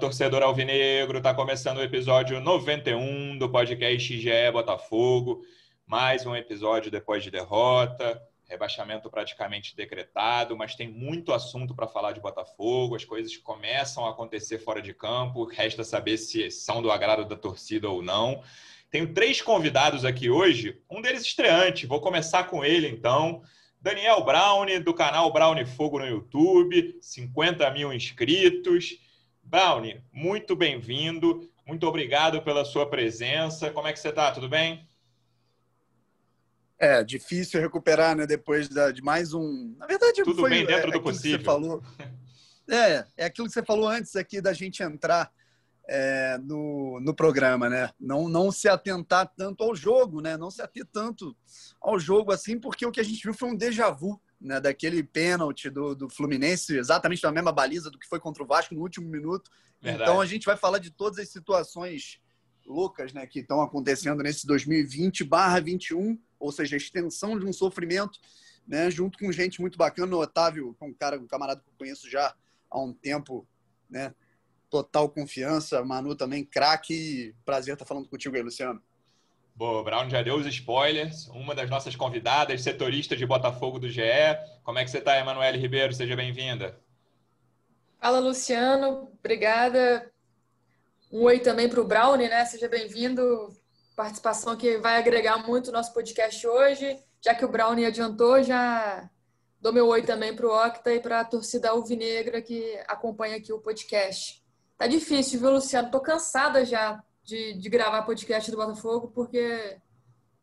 Torcedor alvinegro! Tá começando o episódio 91 do podcast GE Botafogo. Mais um episódio depois de derrota, rebaixamento praticamente decretado, mas tem muito assunto para falar de Botafogo. As coisas começam a acontecer fora de campo, resta saber se são do agrado da torcida ou não. Tenho três convidados aqui hoje, um deles estreante. Vou começar com ele então. Daniel Brown, do canal Brown Fogo no YouTube, 50 mil inscritos. Brownie, muito bem-vindo. Muito obrigado pela sua presença. Como é que você está? Tudo bem? É, difícil recuperar, né? Depois de mais um. Na verdade, tudo foi, bem dentro é, do possível. você falou. É, é aquilo que você falou antes aqui da gente entrar é, no, no programa, né? Não, não se atentar tanto ao jogo, né? Não se ater tanto ao jogo assim, porque o que a gente viu foi um déjà vu né, daquele pênalti do, do Fluminense, exatamente na mesma baliza do que foi contra o Vasco no último minuto. Verdade. Então a gente vai falar de todas as situações loucas né, que estão acontecendo nesse 2020/21, ou seja, a extensão de um sofrimento, né, junto com gente muito bacana, o Otávio, um cara, um camarada que eu conheço já há um tempo, né, total confiança, Manu também craque, prazer estar falando contigo aí, Luciano. Boa, Brown já deu os spoilers. Uma das nossas convidadas, setorista de Botafogo do GE. Como é que você está, Emanuele Ribeiro? Seja bem-vinda. Fala, Luciano. Obrigada. Um oi também para o Brownie, né? Seja bem-vindo. Participação que vai agregar muito o nosso podcast hoje. Já que o Brownie adiantou, já dou meu oi também para o Octa e para a torcida alvinegra que acompanha aqui o podcast. Tá difícil, viu, Luciano? Tô cansada já de, de gravar podcast do Botafogo, porque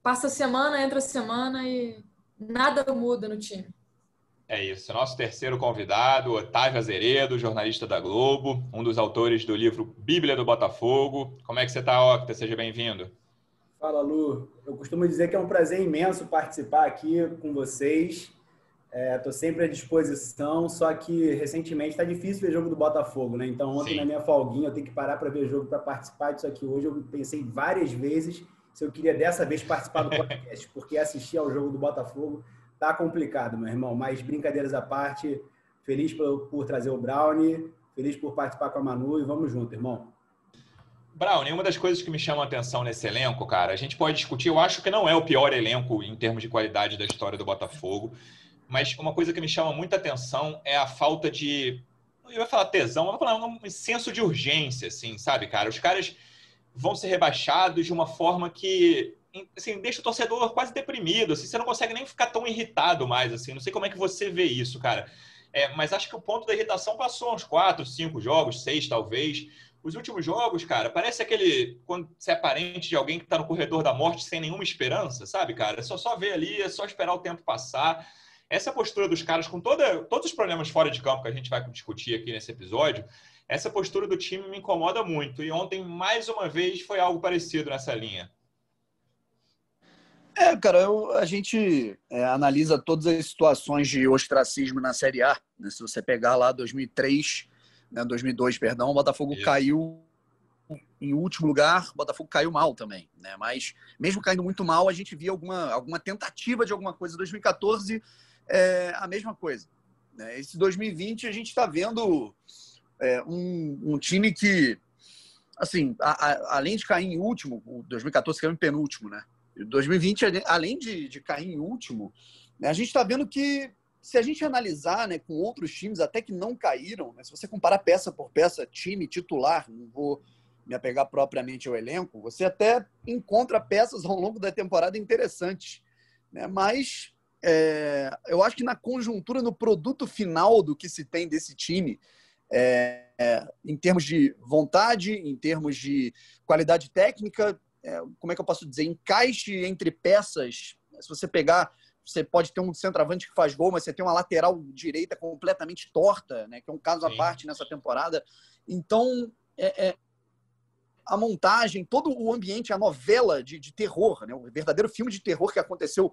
passa semana, entra semana e nada muda no time. É isso. Nosso terceiro convidado, Otávio Azeredo, jornalista da Globo, um dos autores do livro Bíblia do Botafogo. Como é que você está, Octa? Seja bem-vindo. Fala, Lu. Eu costumo dizer que é um prazer imenso participar aqui com vocês. Estou é, sempre à disposição, só que recentemente está difícil ver jogo do Botafogo, né? Então ontem Sim. na minha folguinha eu tenho que parar para ver jogo para participar disso aqui hoje. Eu pensei várias vezes se eu queria dessa vez participar do podcast, porque assistir ao jogo do Botafogo tá complicado, meu irmão. Mas brincadeiras à parte, feliz por, por trazer o Brownie, feliz por participar com a Manu e vamos junto, irmão. Brownie, uma das coisas que me chama a atenção nesse elenco, cara, a gente pode discutir, eu acho que não é o pior elenco em termos de qualidade da história do Botafogo. Mas uma coisa que me chama muita atenção é a falta de. Eu ia falar tesão, eu vou falar um senso de urgência, assim, sabe, cara? Os caras vão ser rebaixados de uma forma que assim, deixa o torcedor quase deprimido. Assim, você não consegue nem ficar tão irritado mais. assim. Não sei como é que você vê isso, cara. É, mas acho que o ponto da irritação passou uns quatro, cinco jogos, seis talvez. Os últimos jogos, cara, parece aquele. Quando você é parente de alguém que está no corredor da morte sem nenhuma esperança, sabe, cara? É só, só ver ali, é só esperar o tempo passar. Essa postura dos caras, com toda, todos os problemas fora de campo que a gente vai discutir aqui nesse episódio, essa postura do time me incomoda muito. E ontem, mais uma vez, foi algo parecido nessa linha. É, cara, eu, a gente é, analisa todas as situações de ostracismo na Série A. Né? Se você pegar lá 2003, né, 2002, perdão, o Botafogo Isso. caiu em último lugar, o Botafogo caiu mal também, né? Mas mesmo caindo muito mal, a gente via alguma, alguma tentativa de alguma coisa. 2014 é a mesma coisa. Né? Esse 2020 a gente está vendo é, um, um, time que, assim, a, a, além de cair em último, o 2014 caiu em penúltimo, né? 2020, além de, de cair em último, né, a gente está vendo que se a gente analisar né, com outros times até que não caíram, né, se você comparar peça por peça, time titular, não vou me apegar propriamente ao elenco, você até encontra peças ao longo da temporada interessantes. Né? Mas é, eu acho que na conjuntura, no produto final do que se tem desse time, é, é, em termos de vontade, em termos de qualidade técnica, é, como é que eu posso dizer, encaixe entre peças. Se você pegar você pode ter um centroavante que faz gol, mas você tem uma lateral direita completamente torta, né? Que é um caso Sim. à parte nessa temporada. Então, é, é, a montagem, todo o ambiente, a novela de, de terror, né? O verdadeiro filme de terror que aconteceu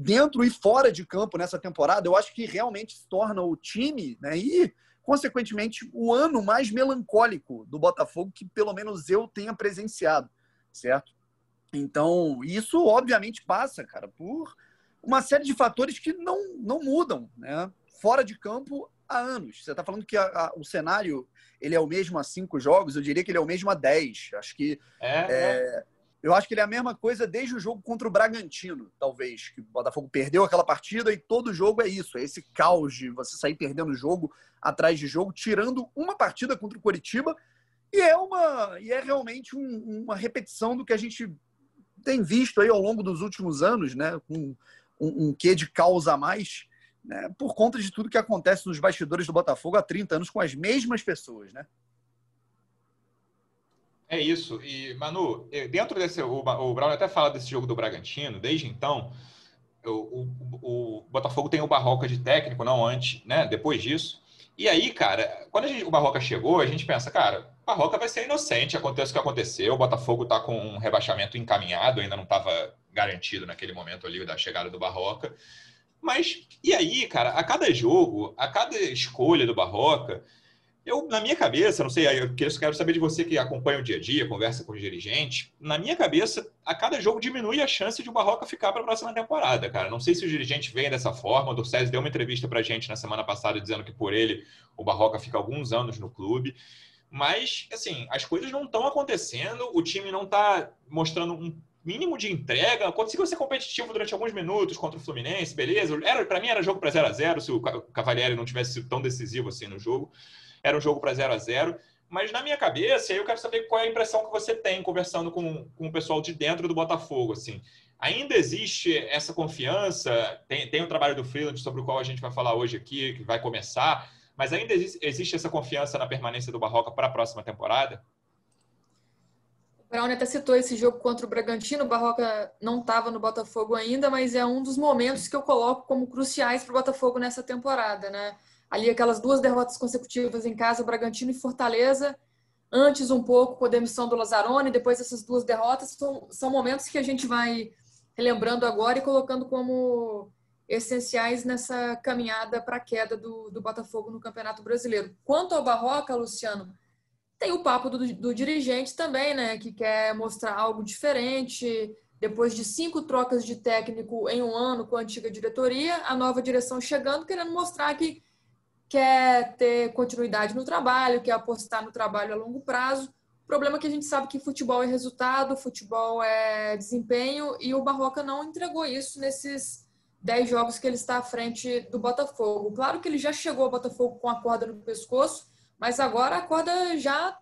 dentro e fora de campo nessa temporada, eu acho que realmente se torna o time, né? E, consequentemente, o ano mais melancólico do Botafogo que pelo menos eu tenha presenciado, certo? Então, isso obviamente passa, cara, por uma série de fatores que não, não mudam, né? Fora de campo há anos. Você está falando que a, a, o cenário ele é o mesmo há cinco jogos, eu diria que ele é o mesmo há dez. Acho que é, é, eu acho que ele é a mesma coisa desde o jogo contra o Bragantino, talvez. Que o Botafogo perdeu aquela partida e todo jogo é isso, é esse caos de você sair perdendo jogo atrás de jogo, tirando uma partida contra o Coritiba. E é uma e é realmente um, uma repetição do que a gente tem visto aí ao longo dos últimos anos, né? Um, um, um quê de causa a mais, né? por conta de tudo que acontece nos bastidores do Botafogo há 30 anos com as mesmas pessoas, né? É isso. E, Manu, dentro desse. O, o Brown até fala desse jogo do Bragantino, desde então. O, o, o, Botafogo tem o Barroca de técnico, não antes, né? Depois disso. E aí, cara, quando gente, o Barroca chegou, a gente pensa, cara, o Barroca vai ser inocente, acontece o que aconteceu, o Botafogo tá com um rebaixamento encaminhado, ainda não estava garantido naquele momento ali da chegada do Barroca. Mas, e aí, cara, a cada jogo, a cada escolha do Barroca, eu, na minha cabeça, não sei, eu quero saber de você que acompanha o dia a dia, conversa com os dirigentes. Na minha cabeça, a cada jogo diminui a chance de o Barroca ficar para a próxima temporada, cara. Não sei se os dirigentes veem dessa forma. O Dorcés deu uma entrevista para a gente na semana passada dizendo que por ele o Barroca fica alguns anos no clube. Mas, assim, as coisas não estão acontecendo, o time não está mostrando um mínimo de entrega, conseguiu ser competitivo durante alguns minutos contra o Fluminense, beleza. Era, para mim era jogo para 0 a 0 se o Cavalieri não tivesse sido tão decisivo assim no jogo era um jogo para 0 a 0 mas na minha cabeça, eu quero saber qual é a impressão que você tem conversando com, com o pessoal de dentro do Botafogo, assim. Ainda existe essa confiança, tem, tem o trabalho do Freeland sobre o qual a gente vai falar hoje aqui, que vai começar, mas ainda existe, existe essa confiança na permanência do Barroca para a próxima temporada? O Brown até citou esse jogo contra o Bragantino, o Barroca não estava no Botafogo ainda, mas é um dos momentos que eu coloco como cruciais para o Botafogo nessa temporada, né? Ali aquelas duas derrotas consecutivas em casa, Bragantino e Fortaleza, antes um pouco com a demissão do Lazzaroni, depois essas duas derrotas, são, são momentos que a gente vai relembrando agora e colocando como essenciais nessa caminhada para a queda do, do Botafogo no Campeonato Brasileiro. Quanto ao Barroca, Luciano, tem o papo do, do dirigente também, né, que quer mostrar algo diferente, depois de cinco trocas de técnico em um ano com a antiga diretoria, a nova direção chegando, querendo mostrar que quer ter continuidade no trabalho, quer apostar no trabalho a longo prazo. O problema é que a gente sabe que futebol é resultado, futebol é desempenho, e o Barroca não entregou isso nesses 10 jogos que ele está à frente do Botafogo. Claro que ele já chegou ao Botafogo com a corda no pescoço, mas agora a corda já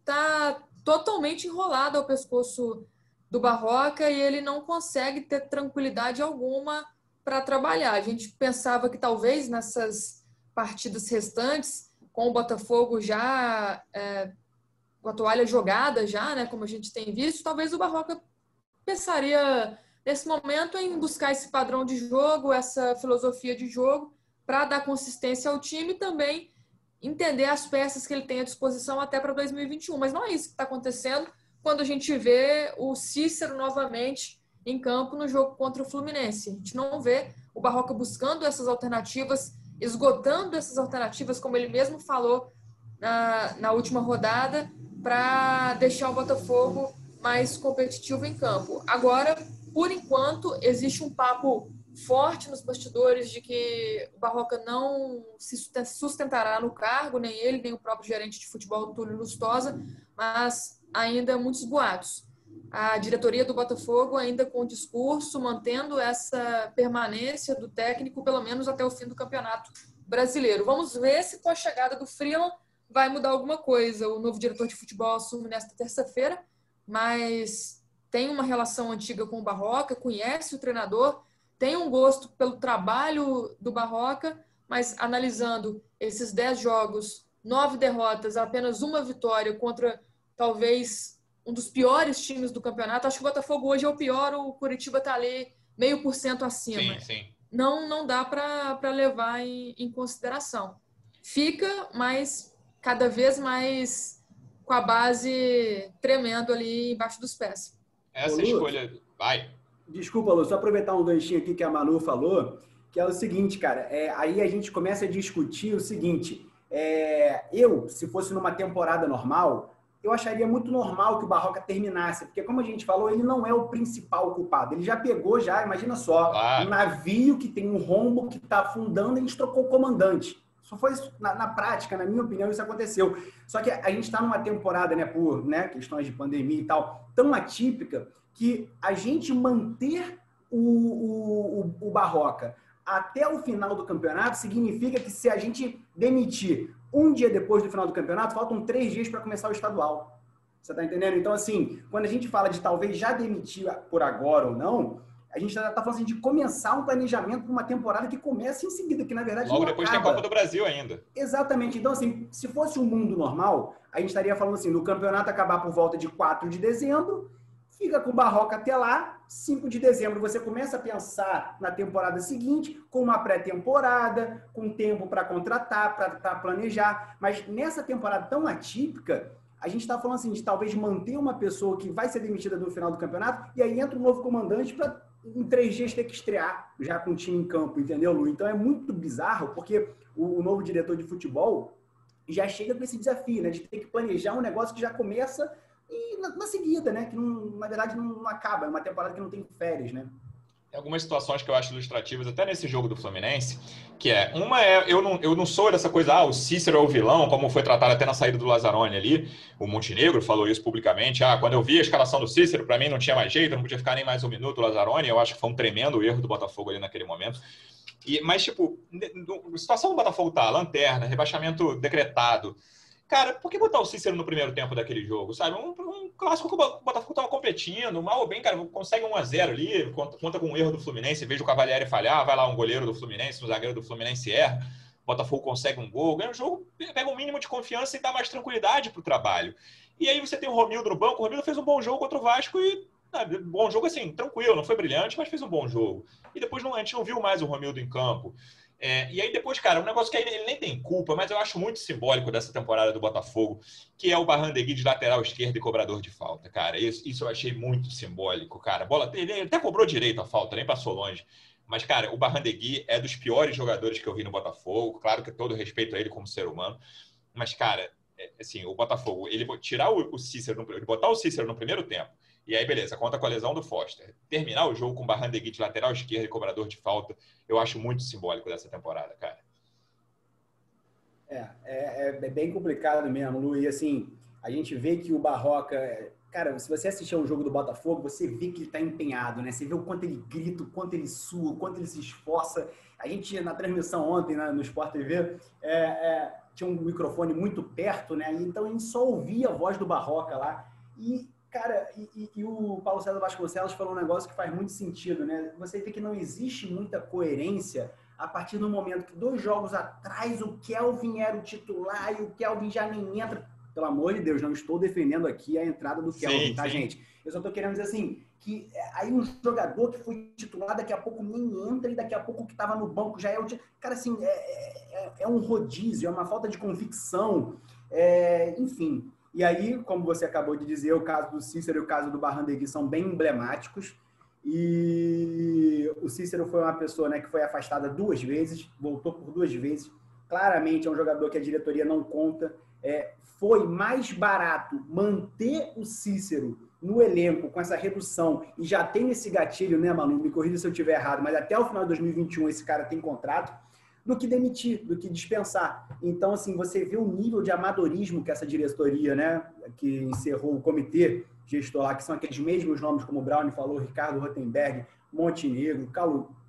está totalmente enrolada ao pescoço do Barroca e ele não consegue ter tranquilidade alguma para trabalhar. A gente pensava que talvez nessas partidas restantes, com o Botafogo já é, com a toalha jogada já, né, como a gente tem visto, talvez o Barroca pensaria nesse momento em buscar esse padrão de jogo, essa filosofia de jogo, para dar consistência ao time e também entender as peças que ele tem à disposição até para 2021. Mas não é isso que está acontecendo quando a gente vê o Cícero novamente em campo no jogo contra o Fluminense. A gente não vê o Barroca buscando essas alternativas esgotando essas alternativas, como ele mesmo falou na, na última rodada, para deixar o Botafogo mais competitivo em campo. Agora, por enquanto, existe um papo forte nos bastidores de que o Barroca não se sustentará no cargo, nem ele, nem o próprio gerente de futebol, Túlio Lustosa, mas ainda muitos boatos a diretoria do Botafogo ainda com o discurso, mantendo essa permanência do técnico, pelo menos até o fim do campeonato brasileiro. Vamos ver se com a chegada do Freeland vai mudar alguma coisa. O novo diretor de futebol assume nesta terça-feira, mas tem uma relação antiga com o Barroca, conhece o treinador, tem um gosto pelo trabalho do Barroca, mas analisando esses dez jogos, nove derrotas, apenas uma vitória contra talvez um dos piores times do campeonato. Acho que o Botafogo hoje é o pior, o Curitiba está ali meio por cento acima. Sim, sim. Não, não dá para levar em, em consideração. Fica, mas cada vez mais com a base tremendo ali embaixo dos pés. Essa Ô, escolha. Vai. Desculpa, Lu, só aproveitar um ganchinho aqui que a Manu falou, que é o seguinte, cara. É, aí a gente começa a discutir o seguinte. É, eu, se fosse numa temporada normal, eu acharia muito normal que o Barroca terminasse, porque como a gente falou, ele não é o principal culpado. Ele já pegou, já, imagina só, um navio que tem um rombo que está afundando, e a gente trocou o comandante. Só foi isso, na, na, prática, na minha opinião, isso aconteceu. Só que a gente está numa temporada, né, por né, questões de pandemia e tal, tão atípica, que a gente manter o, o, o, o Barroca até o final do campeonato significa que se a gente demitir um dia depois do final do campeonato, faltam três dias para começar o estadual. Você está entendendo? Então, assim, quando a gente fala de talvez já demitir por agora ou não, a gente está falando assim, de começar um planejamento para uma temporada que começa em seguida, que na verdade. Logo depois acaba. tem a Copa do Brasil ainda. Exatamente. Então, assim, se fosse um mundo normal, a gente estaria falando assim: no campeonato acabar por volta de 4 de dezembro, fica com Barroca até lá, 5 de dezembro você começa a pensar na temporada seguinte, com uma pré-temporada, com tempo para contratar, para planejar. Mas nessa temporada tão atípica, a gente está falando assim de talvez manter uma pessoa que vai ser demitida no final do campeonato e aí entra um novo comandante para em três dias ter que estrear já com o time em campo, entendeu, Lu? Então é muito bizarro porque o, o novo diretor de futebol já chega com esse desafio, né, de ter que planejar um negócio que já começa e na, na seguida, né? Que não, na verdade não, não, acaba, é uma temporada que não tem férias, né? Tem algumas situações que eu acho ilustrativas, até nesse jogo do Fluminense, que é, uma é, eu não, eu não sou dessa coisa, ah, o Cícero é o vilão, como foi tratado até na saída do Lazzaroni ali, o Montenegro falou isso publicamente, ah, quando eu vi a escalação do Cícero, para mim não tinha mais jeito, não podia ficar nem mais um minuto o Lazzaroni, eu acho que foi um tremendo erro do Botafogo ali naquele momento. E, mas, tipo, a situação do Botafogo tá, lanterna, rebaixamento decretado, Cara, por que botar o Cícero no primeiro tempo daquele jogo, sabe? Um, um clássico que o Botafogo estava competindo, mal ou bem, cara, consegue um a 0 ali, conta, conta com um erro do Fluminense, veja o Cavalieri falhar, vai lá um goleiro do Fluminense, um zagueiro do Fluminense erra, o Botafogo consegue um gol, ganha o jogo, pega um mínimo de confiança e dá mais tranquilidade para o trabalho. E aí você tem o Romildo no banco, o Romildo fez um bom jogo contra o Vasco e bom jogo assim, tranquilo, não foi brilhante, mas fez um bom jogo. E depois não, a gente não viu mais o Romildo em campo. É, e aí depois, cara, um negócio que ele nem tem culpa, mas eu acho muito simbólico dessa temporada do Botafogo, que é o Barrandegui de lateral esquerdo e cobrador de falta, cara. Isso, isso eu achei muito simbólico, cara. bola, ele até cobrou direito a falta, nem passou longe. Mas, cara, o Barrandegui é dos piores jogadores que eu vi no Botafogo. Claro que todo respeito a ele como ser humano. Mas, cara, é, assim, o Botafogo, ele tirar o, Cícero, no, botar o Cícero no primeiro tempo e aí, beleza, conta com a lesão do Foster. Terminar o jogo com o Barrandegui de lateral esquerdo e cobrador de falta, eu acho muito simbólico dessa temporada, cara. É, é, é bem complicado mesmo, Lu. E assim, a gente vê que o Barroca. Cara, se você assistir um jogo do Botafogo, você vê que ele está empenhado, né? Você vê o quanto ele grita, o quanto ele sua, o quanto ele se esforça. A gente, na transmissão ontem, né, no Sport TV, é, é, tinha um microfone muito perto, né? Então a gente só ouvia a voz do Barroca lá. E Cara, e, e, o Paulo César Vasconcelos falou um negócio que faz muito sentido, né? Você vê que não existe muita coerência a partir do momento que dois jogos atrás o Kelvin era o titular e o Kelvin já nem entra. Pelo amor de Deus, não estou defendendo aqui a entrada do Kelvin, sim, tá, sim. gente? Eu só estou querendo dizer assim, que é, aí um jogador que foi titular daqui a pouco nem entra e daqui a pouco que estava no banco já é o... Cara, assim, é, é, é, um rodízio, é uma falta de convicção, é, enfim... E aí, como você acabou de dizer, o caso do Cícero e o caso do Barrandegui são bem emblemáticos. E o Cícero foi uma pessoa né, que foi afastada duas vezes, voltou por duas vezes. Claramente é um jogador que a diretoria não conta. É, foi mais barato manter o Cícero no elenco com essa redução e já tem esse gatilho, né, Manu? Me corrija se eu estiver errado, mas até o final de 2021 esse cara tem contrato do que demitir, do que dispensar. Então, assim, você vê o nível de amadorismo que essa diretoria, né, que encerrou o comitê gestor lá, que são aqueles mesmos nomes, como o Brown falou, Ricardo Rotenberg, Montenegro,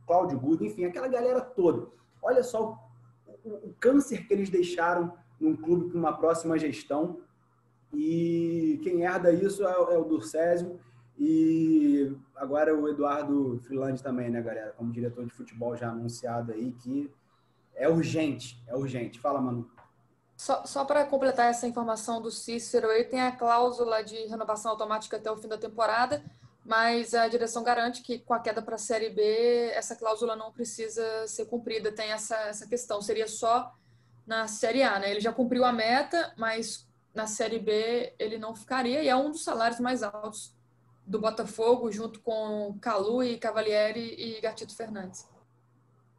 Cláudio Gudo, enfim, aquela galera toda. Olha só o, o câncer que eles deixaram num clube com uma próxima gestão. E quem herda isso é, é o Durcésio e agora o Eduardo Freeland também, né, galera? Como diretor de futebol já anunciado aí, que é urgente, é urgente. Fala, Manu. Só, só para completar essa informação do Cícero, ele tem a cláusula de renovação automática até o fim da temporada, mas a direção garante que com a queda para a Série B, essa cláusula não precisa ser cumprida. Tem essa, essa questão. Seria só na Série A, né? Ele já cumpriu a meta, mas na Série B ele não ficaria e é um dos salários mais altos do Botafogo, junto com Calu e Cavalieri e Gatito Fernandes.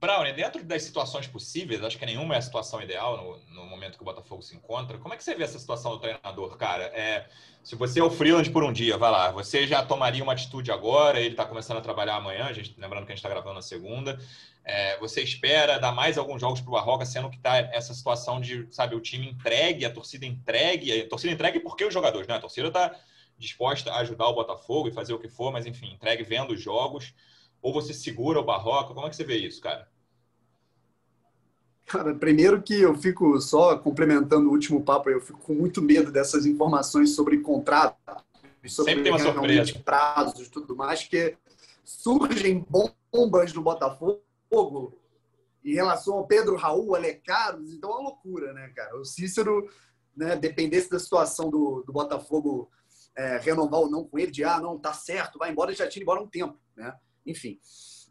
Brown, dentro das situações possíveis, acho que nenhuma é a situação ideal no, no, momento que o Botafogo se encontra. Como é que você vê essa situação do treinador, cara? É, se você é o freelance por um dia, vai lá, você já tomaria uma atitude agora, ele está começando a trabalhar amanhã, gente, lembrando que a gente está gravando na segunda. É, você espera dar mais alguns jogos para o Barroca, sendo que está essa situação de, sabe, o time entregue, a torcida entregue, a torcida entregue porque os jogadores, né? A torcida está disposta a ajudar o Botafogo e fazer o que for, mas enfim, entregue vendo os jogos. Ou você segura o Barroca? Como é que você vê isso, cara? Cara, primeiro que eu fico só complementando o último papo, eu fico com muito medo dessas informações sobre contrato, sobre Sempre tem uma surpresa. prazos e tudo mais, que surgem bombas no Botafogo em relação ao Pedro Raul, Ale Carlos, então é uma loucura, né, cara? O Cícero, né, dependesse da situação do, do Botafogo é, renovar ou não com ele, de ah, não, tá certo, vai embora, ele já tinha embora um tempo, né? Enfim.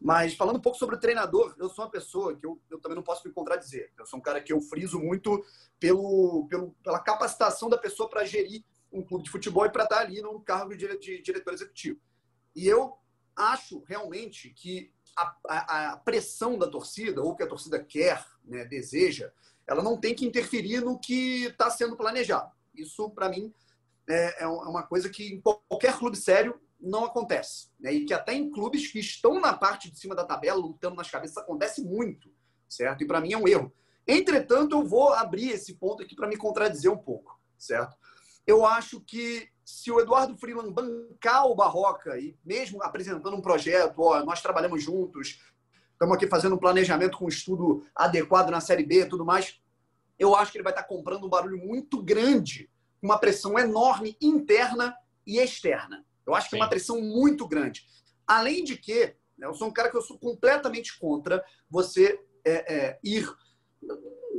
Mas falando um pouco sobre o treinador, eu sou uma pessoa que eu, eu também não posso me contradizer. Eu sou um cara que eu friso muito pelo, pelo pela capacitação da pessoa para gerir um clube de futebol e para estar ali no cargo de, de diretor executivo. E eu acho realmente que a, a, a, pressão da torcida, ou que a torcida quer, né, deseja, ela não tem que interferir no que está sendo planejado. Isso, para mim, é, é uma coisa que em qualquer clube sério não acontece. Né? E que até em clubes que estão na parte de cima da tabela, lutando nas cabeças, acontece muito, certo? E para mim é um erro. Entretanto, eu vou abrir esse ponto aqui para me contradizer um pouco, certo? Eu acho que se o Eduardo Freeland bancar o Barroca e mesmo apresentando um projeto, ó, nós trabalhamos juntos, estamos aqui fazendo um planejamento com um estudo adequado na Série B e tudo mais, eu acho que ele vai estar comprando um barulho muito grande, uma pressão enorme interna e externa. Eu acho que Sim. é uma pressão muito grande. Além de que, né, eu sou um cara que eu sou completamente contra você é, é, ir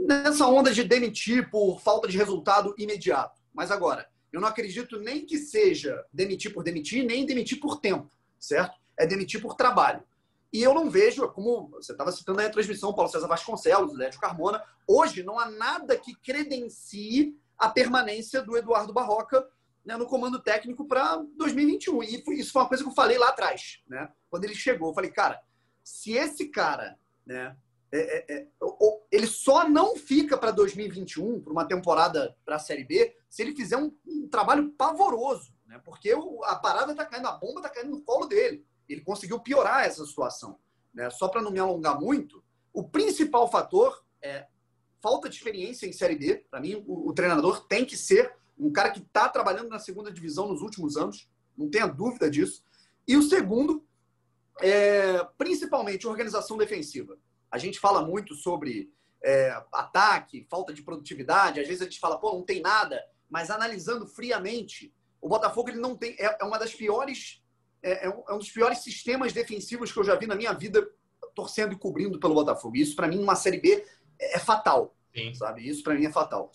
nessa onda de demitir por falta de resultado imediato. Mas agora, eu não acredito nem que seja demitir por demitir, nem demitir por tempo, certo? É demitir por trabalho. E eu não vejo, como você estava citando aí a transmissão, Paulo César Vasconcelos, Lédio Carmona, hoje não há nada que credencie a permanência do Eduardo Barroca né, no comando técnico para 2021. E isso foi uma coisa que eu falei lá atrás, né? Quando ele chegou, eu falei, cara, se esse cara, né, é, é, é, ele só não fica para 2021, para uma temporada para a Série B, se ele fizer um, um trabalho pavoroso, né? Porque o, a parada está caindo, a bomba está caindo no colo dele. Ele conseguiu piorar essa situação. Né? Só para não me alongar muito, o principal fator é falta de experiência em Série B. Para mim, o, o, treinador tem que ser um cara que está trabalhando na segunda divisão nos últimos anos, não tenha dúvida disso. E o segundo é principalmente organização defensiva. A gente fala muito sobre é, ataque, falta de produtividade, às vezes a gente fala, pô, não tem nada, mas analisando friamente, o Botafogo ele não tem, é, é uma das piores, é, é, um, é dos piores sistemas defensivos que eu já vi na minha vida torcendo e cobrindo pelo Botafogo. Isso, para mim, numa Série B, é, é fatal. Sim. Sabe? Isso, para mim, é fatal.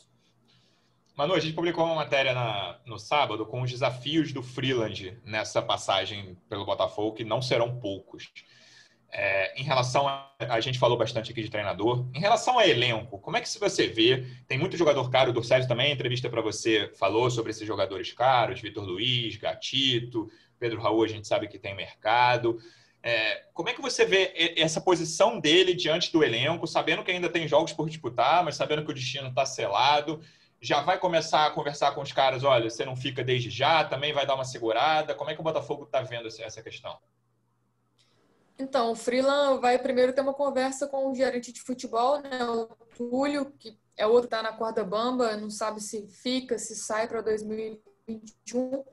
Manu, a gente publicou uma matéria na, no sábado com os desafios do Freeland nessa passagem pelo Botafogo, que não serão poucos. É, em relação a, a gente falou bastante aqui de treinador, em relação a elenco, como é que você vê? Tem muito jogador caro, o Dorcélio também, entrevista para você, falou sobre esses jogadores caros, Vitor Luiz, Gatito, Pedro Raul, a gente sabe que tem mercado. É, como é que você vê essa posição dele diante do elenco, sabendo que ainda tem jogos por disputar, mas sabendo que o destino está selado? Já vai começar a conversar com os caras, olha, você não fica desde já, também vai dar uma segurada. Como é que o Botafogo está vendo essa questão? Então, o Freeland vai primeiro ter uma conversa com o gerente de futebol, né, o Túlio, que é outro que está na corda bamba, não sabe se fica, se sai para 2021.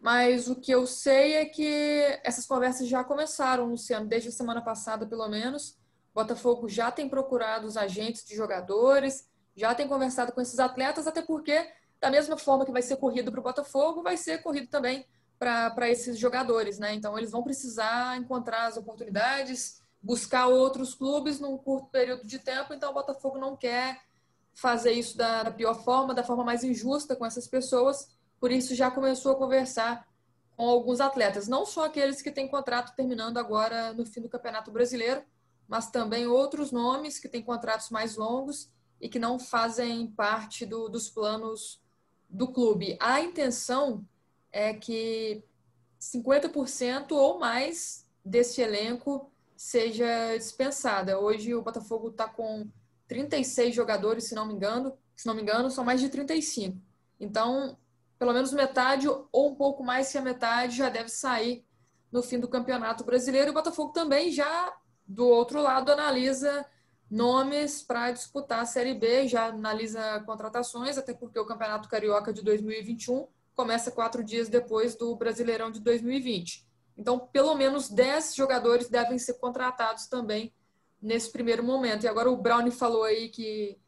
Mas o que eu sei é que essas conversas já começaram, Luciano, desde a semana passada, pelo menos. O Botafogo já tem procurado os agentes de jogadores, já tem conversado com esses atletas, até porque, da mesma forma que vai ser corrido para o Botafogo, vai ser corrido também para esses jogadores, né? Então, eles vão precisar encontrar as oportunidades, buscar outros clubes num curto período de tempo. Então, o Botafogo não quer fazer isso da, da pior forma, da forma mais injusta com essas pessoas. Por isso, já começou a conversar com alguns atletas, não só aqueles que têm contrato terminando agora no fim do Campeonato Brasileiro, mas também outros nomes que têm contratos mais longos e que não fazem parte do, dos planos do clube. A intenção é que 50% ou mais desse elenco seja dispensada. Hoje o Botafogo está com 36 jogadores, se não me engano, se não me engano, são mais de 35. Então, pelo menos metade ou um pouco mais que a metade já deve sair no fim do Campeonato Brasileiro. O Botafogo também já, do outro lado, analisa nomes para disputar a Série B, já analisa contratações, até porque o Campeonato Carioca de 2021 começa quatro dias depois do Brasileirão de 2020. Então, pelo menos 10 jogadores devem ser contratados também nesse primeiro momento. E agora o Brownie falou aí que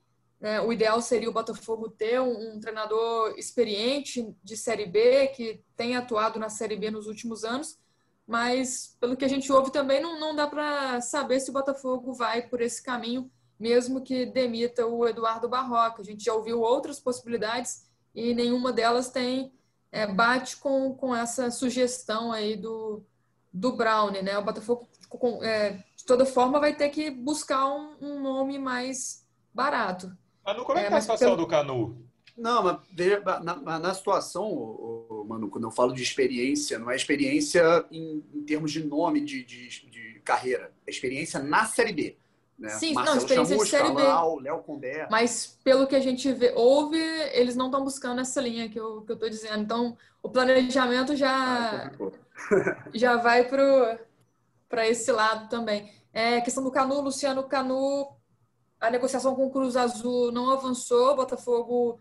né, o ideal seria o Botafogo ter um, um, treinador experiente de Série B, que tem atuado na Série B nos últimos anos, mas pelo que a gente ouve também não, não dá para saber se o Botafogo vai por esse caminho, mesmo que demita o Eduardo Barroca. A gente já ouviu outras possibilidades e nenhuma delas tem é, bate com, com essa sugestão aí do, do Brownie, né? O Botafogo, com, é, de toda forma, vai ter que buscar um, um nome mais barato. Manu, como é, que tá a situação pelo... do Canu? Não, mas na, na situação, Manu, quando eu falo de experiência, não é experiência em, em termos de nome de, de, de, carreira, é experiência na Série B. Né? Sim, Marcelo não, experiência Chamusca, de Série B. Léo Condé. Mas pelo que a gente vê, ouve, eles não estão buscando essa linha que eu, que eu tô dizendo. Então, o planejamento já, ah, já vai para esse lado também. É, questão do Canu, Luciano Canu a negociação com o Cruz Azul não avançou, Botafogo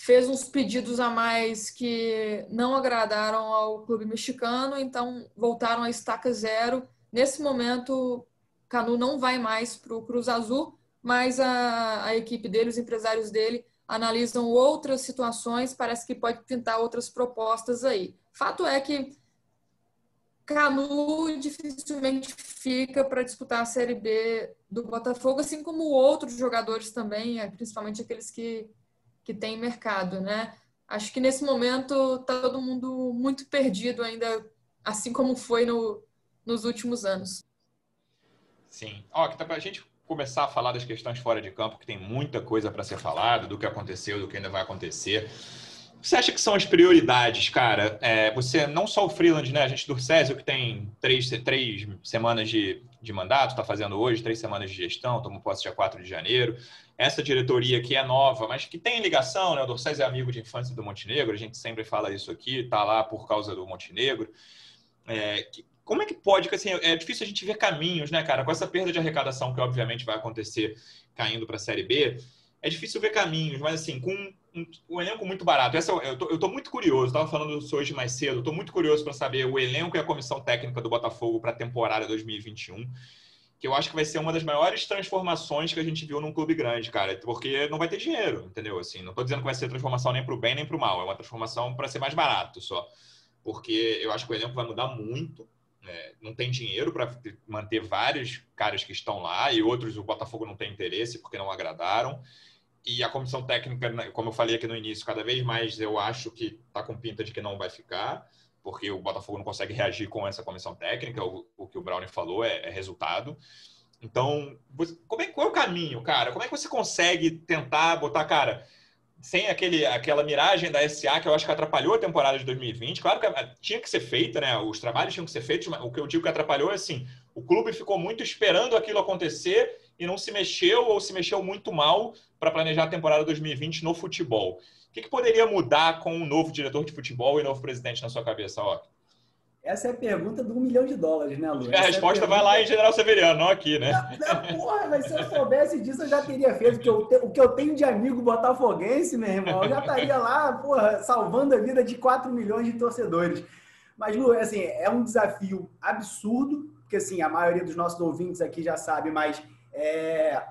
fez uns pedidos a mais que não agradaram ao clube mexicano, então voltaram a estaca zero. Nesse momento, Canu não vai mais para o Cruz Azul, mas a, a equipe dele, os empresários dele, analisam outras situações, parece que pode pintar outras propostas aí. Fato é que Canu dificilmente fica para disputar a Série B do Botafogo, assim como outros jogadores também, é, principalmente aqueles que, que têm mercado, né? Acho que nesse momento está todo mundo muito perdido ainda, assim como foi no, nos últimos anos. Sim. Ó, que tá para a gente começar a falar das questões fora de campo, que tem muita coisa para ser falado, do que aconteceu, do que ainda vai acontecer. Você acha que são as prioridades, cara? É, você, não só o freelance, né? A gente do Césio, que tem três, três semanas de, de mandato, está fazendo hoje, três semanas de gestão, tomou posse dia 4 de janeiro. Essa diretoria que é nova, mas que tem ligação, né? O Dorcés é amigo de infância do Montenegro, a gente sempre fala isso aqui, tá lá por causa do Montenegro. É, que, como é que pode, que assim, é difícil a gente ver caminhos, né, cara? Com essa perda de arrecadação que obviamente vai acontecer caindo para a Série B, é difícil ver caminhos, mas assim, com um, um elenco muito barato. Essa, eu, tô, eu tô muito curioso, estava falando isso hoje mais cedo, estou muito curioso para saber o elenco e a comissão técnica do Botafogo para a temporada 2021, que eu acho que vai ser uma das maiores transformações que a gente viu num clube grande, cara, porque não vai ter dinheiro, entendeu? Assim, não estou dizendo que vai ser transformação nem para o bem nem para o mal, é uma transformação para ser mais barato só, porque eu acho que o elenco vai mudar muito. É, não tem dinheiro para manter vários caras que estão lá e outros o Botafogo não tem interesse porque não agradaram e a comissão técnica, né, como eu falei aqui no início, cada vez mais eu acho que está com pinta de que não vai ficar, porque o Botafogo não consegue reagir com essa comissão técnica, o, o que o Brownie falou é, é resultado. Então, como é, qual é o caminho, cara? Como é que você consegue tentar botar, cara, sem aquele, aquela miragem da SA que eu acho que atrapalhou a temporada de 2020? Claro que tinha que ser feita, né? Os trabalhos tinham que ser feitos, mas o que eu digo que atrapalhou é assim: o clube ficou muito esperando aquilo acontecer e não se mexeu ou se mexeu muito mal para planejar a temporada 2020 no futebol. O que, que, poderia mudar com um novo diretor de futebol e novo presidente na sua cabeça, ó? Essa é a pergunta do um milhão de dólares, né, Lu? a resposta é a vai lá em General Severiano, não aqui, né? Não, não, porra, mas se eu soubesse disso, eu já teria feito. Porque eu te, o que eu tenho de amigo botafoguense, meu irmão, eu já estaria lá, porra, salvando a vida de 4 milhões de torcedores. Mas, Lu, assim, é um desafio absurdo, porque, assim, a maioria dos nossos ouvintes aqui já sabe, mas é,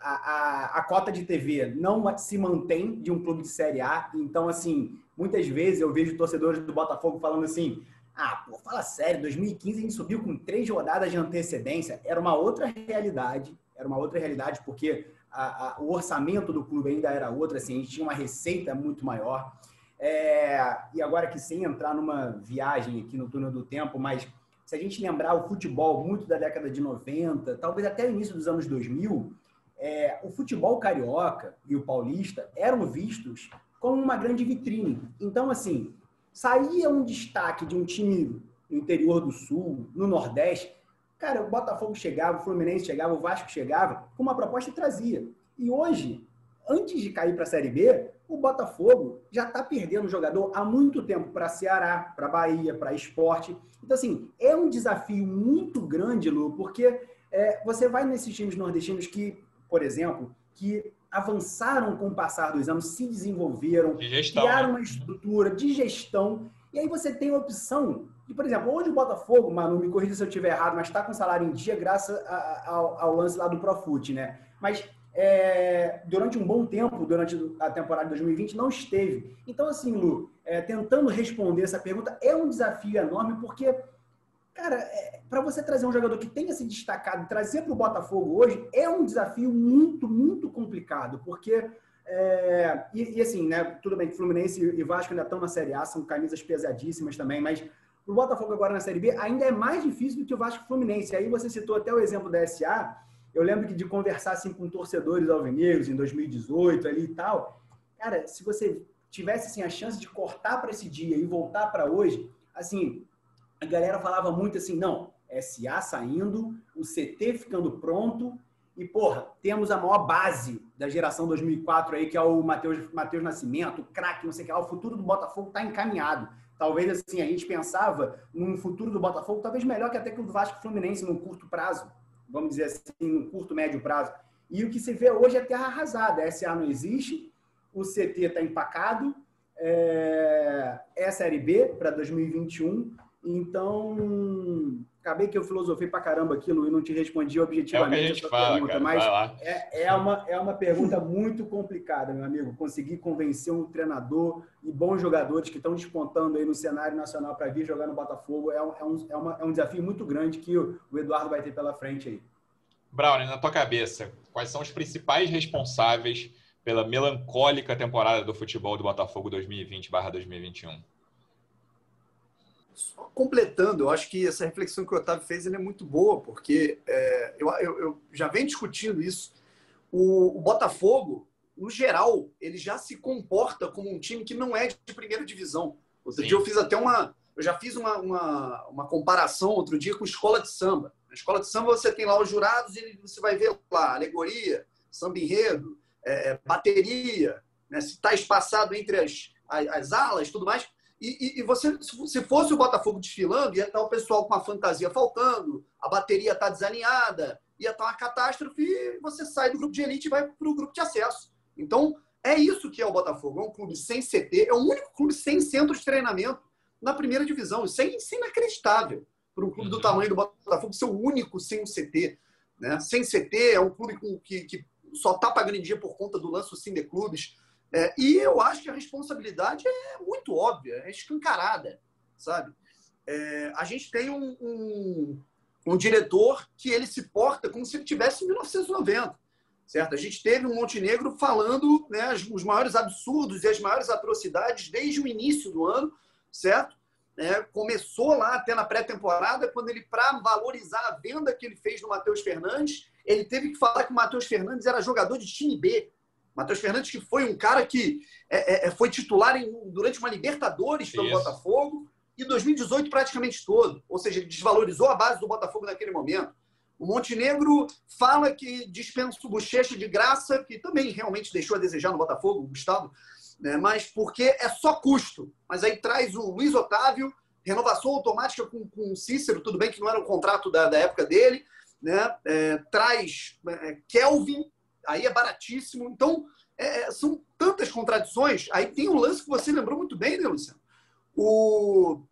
a, a, cota de TV não se mantém de um clube de Série A. Então, assim, muitas vezes eu vejo torcedores do Botafogo falando assim: ah, pô, fala sério, 2015 a gente subiu com três rodadas de antecedência. Era uma outra realidade, era uma outra realidade, porque a, o orçamento do clube ainda era outro, assim, a gente tinha uma receita muito maior. É, e agora que sem entrar numa viagem aqui no túnel do tempo, mas se a gente lembrar o futebol muito da década de 90, talvez até o início dos anos 2000, é, o futebol carioca e o paulista eram vistos como uma grande vitrine. Então, assim, saía um destaque de um time no interior do Sul, no Nordeste, cara, o Botafogo chegava, o Fluminense chegava, o Vasco chegava com uma proposta e trazia. E hoje, antes de cair para a Série B, o Botafogo já está perdendo jogador há muito tempo para Ceará, para Bahia, para Esporte. Então, assim, é um desafio muito grande, Lu, porque é, você vai nesses times nordestinos que, por exemplo, que avançaram com o passar dos anos, se desenvolveram, criaram né? uma estrutura de gestão. E aí você tem a opção de, por exemplo, hoje o Botafogo, Manu, me corrija se eu estiver errado, mas está com salário em dia graças a- a- ao, ao lance lá do Profut, né? Mas é, durante um bom tempo, durante a temporada de 2020, não esteve. Então, assim, Lu, é, tentando responder essa pergunta, é um desafio enorme, porque, cara, para você trazer um jogador que tenha se destacado, trazer para o Botafogo hoje, é um desafio muito, muito complicado, porque. é, e, e assim, né? Tudo bem que Fluminense e Vasco ainda estão na Série A, são camisas pesadíssimas também, mas o Botafogo agora na Série B ainda é mais difícil do que o Vasco Fluminense. Aí você citou até o exemplo da SA. Eu lembro que de conversar assim com torcedores alvinegros em 2018 ali e tal. Cara, se você tivesse assim a chance de cortar para esse dia e voltar para hoje, assim, a galera falava muito assim, não, SA saindo, o CT ficando pronto e, porra, temos a maior base da geração 2004 aí, que é o Matheus Matheus Nascimento, craque, não sei o que lá, o futuro do Botafogo está encaminhado. Talvez, assim, a gente pensava num futuro do Botafogo talvez melhor que até que o Vasco Fluminense num curto prazo, vamos dizer assim, num curto, médio prazo. E o que se vê hoje é terra arrasada. A SA não existe, o CT está empacado, é, é a Série B para 2021. Então, acabei que eu filosofei pra caramba aquilo e não te respondi É a objetivamente gente essa fala, pergunta, cara. mas é, é, uma, é uma pergunta muito complicada, meu amigo. Conseguir convencer um treinador e bons jogadores que estão despontando aí no cenário nacional para vir jogar no Botafogo é um, é, um, é, uma- é um desafio muito grande que o, o Eduardo vai ter pela frente aí. Brownie, na tua cabeça, quais são os principais responsáveis pela melancólica temporada do futebol do Botafogo 2020/2021? Só completando, eu acho que essa reflexão que o Otávio fez é muito boa, porque é, eu, eu- eu já venho discutindo isso. O, o Botafogo, no geral, ele já se comporta como um time que não é de primeira divisão. Outro Sim. dia eu fiz até uma. Eu já fiz uma, uma, uma comparação outro dia com escola de samba. Na escola de samba você tem lá os jurados e você vai ver lá alegoria, samba enredo, é, bateria, né, se está espaçado entre as, as, as alas tudo mais. E, e- e você, se fosse o Botafogo desfilando, ia estar o pessoal com a fantasia faltando, a bateria está desalinhada, ia estar uma catástrofe e você sai do grupo de elite e vai para o grupo de acesso. Então, é isso que é o Botafogo. É um clube sem CT, é o único clube sem centro de treinamento na primeira divisão. Isso é, isso é inacreditável para um clube do Uhum. tamanho do Botafogo ser o único sem um CT. Né? Sem CT, é um clube com- que, que só está pagando em dia por conta do lance do Cine Clubes. É, e eu acho que a responsabilidade é muito óbvia, é escancarada, sabe? É, a gente tem um, um, um diretor que ele se porta como se ele tivesse em 1990, certo? A gente teve um Montenegro falando né, os- maiores absurdos e as maiores atrocidades desde o início do ano, certo? É, começou lá até na pré-temporada, quando ele, para valorizar a venda que ele fez no Matheus Fernandes, ele teve que falar que o Matheus Fernandes era jogador de time B. Matheus Fernandes, que foi um cara que é, é, foi titular em- durante uma Libertadores pelo Isso. Botafogo e 2018 praticamente todo. Ou seja, ele desvalorizou a base do Botafogo naquele momento. O Montenegro fala que dispensa o Bochecha de graça, que também realmente deixou a desejar no Botafogo, o Gustavo, né? mas porque é só custo. Mas aí traz o Luiz Otávio, renovação automática com, com o Cícero, tudo bem que não era um contrato da, da época dele, né? É, traz é, Kelvin, aí é baratíssimo. Então, é, são tantas contradições. Aí tem um lance que você lembrou muito bem, né, Luciano? O,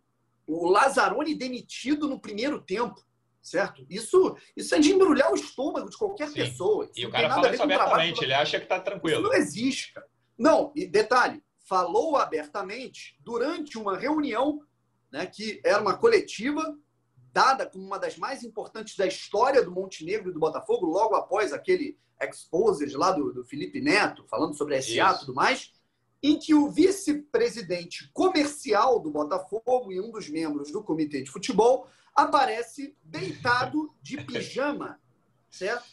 o Lazzaroni demitido no primeiro tempo, certo? Isso, isso é de embrulhar o estômago de qualquer Sim. pessoa. Isso E o cara fala isso abertamente, ele acha que tá isso tranquilo. não existe, cara. Não, e detalhe, falou abertamente durante uma reunião, né, que era uma coletiva, dada como uma das mais importantes da história do Montenegro e do Botafogo, logo após aquele exposed lá do, do Felipe Neto, falando sobre SA e tudo mais. em que o vice-presidente comercial do Botafogo e um dos membros do comitê de futebol aparece deitado de pijama, certo?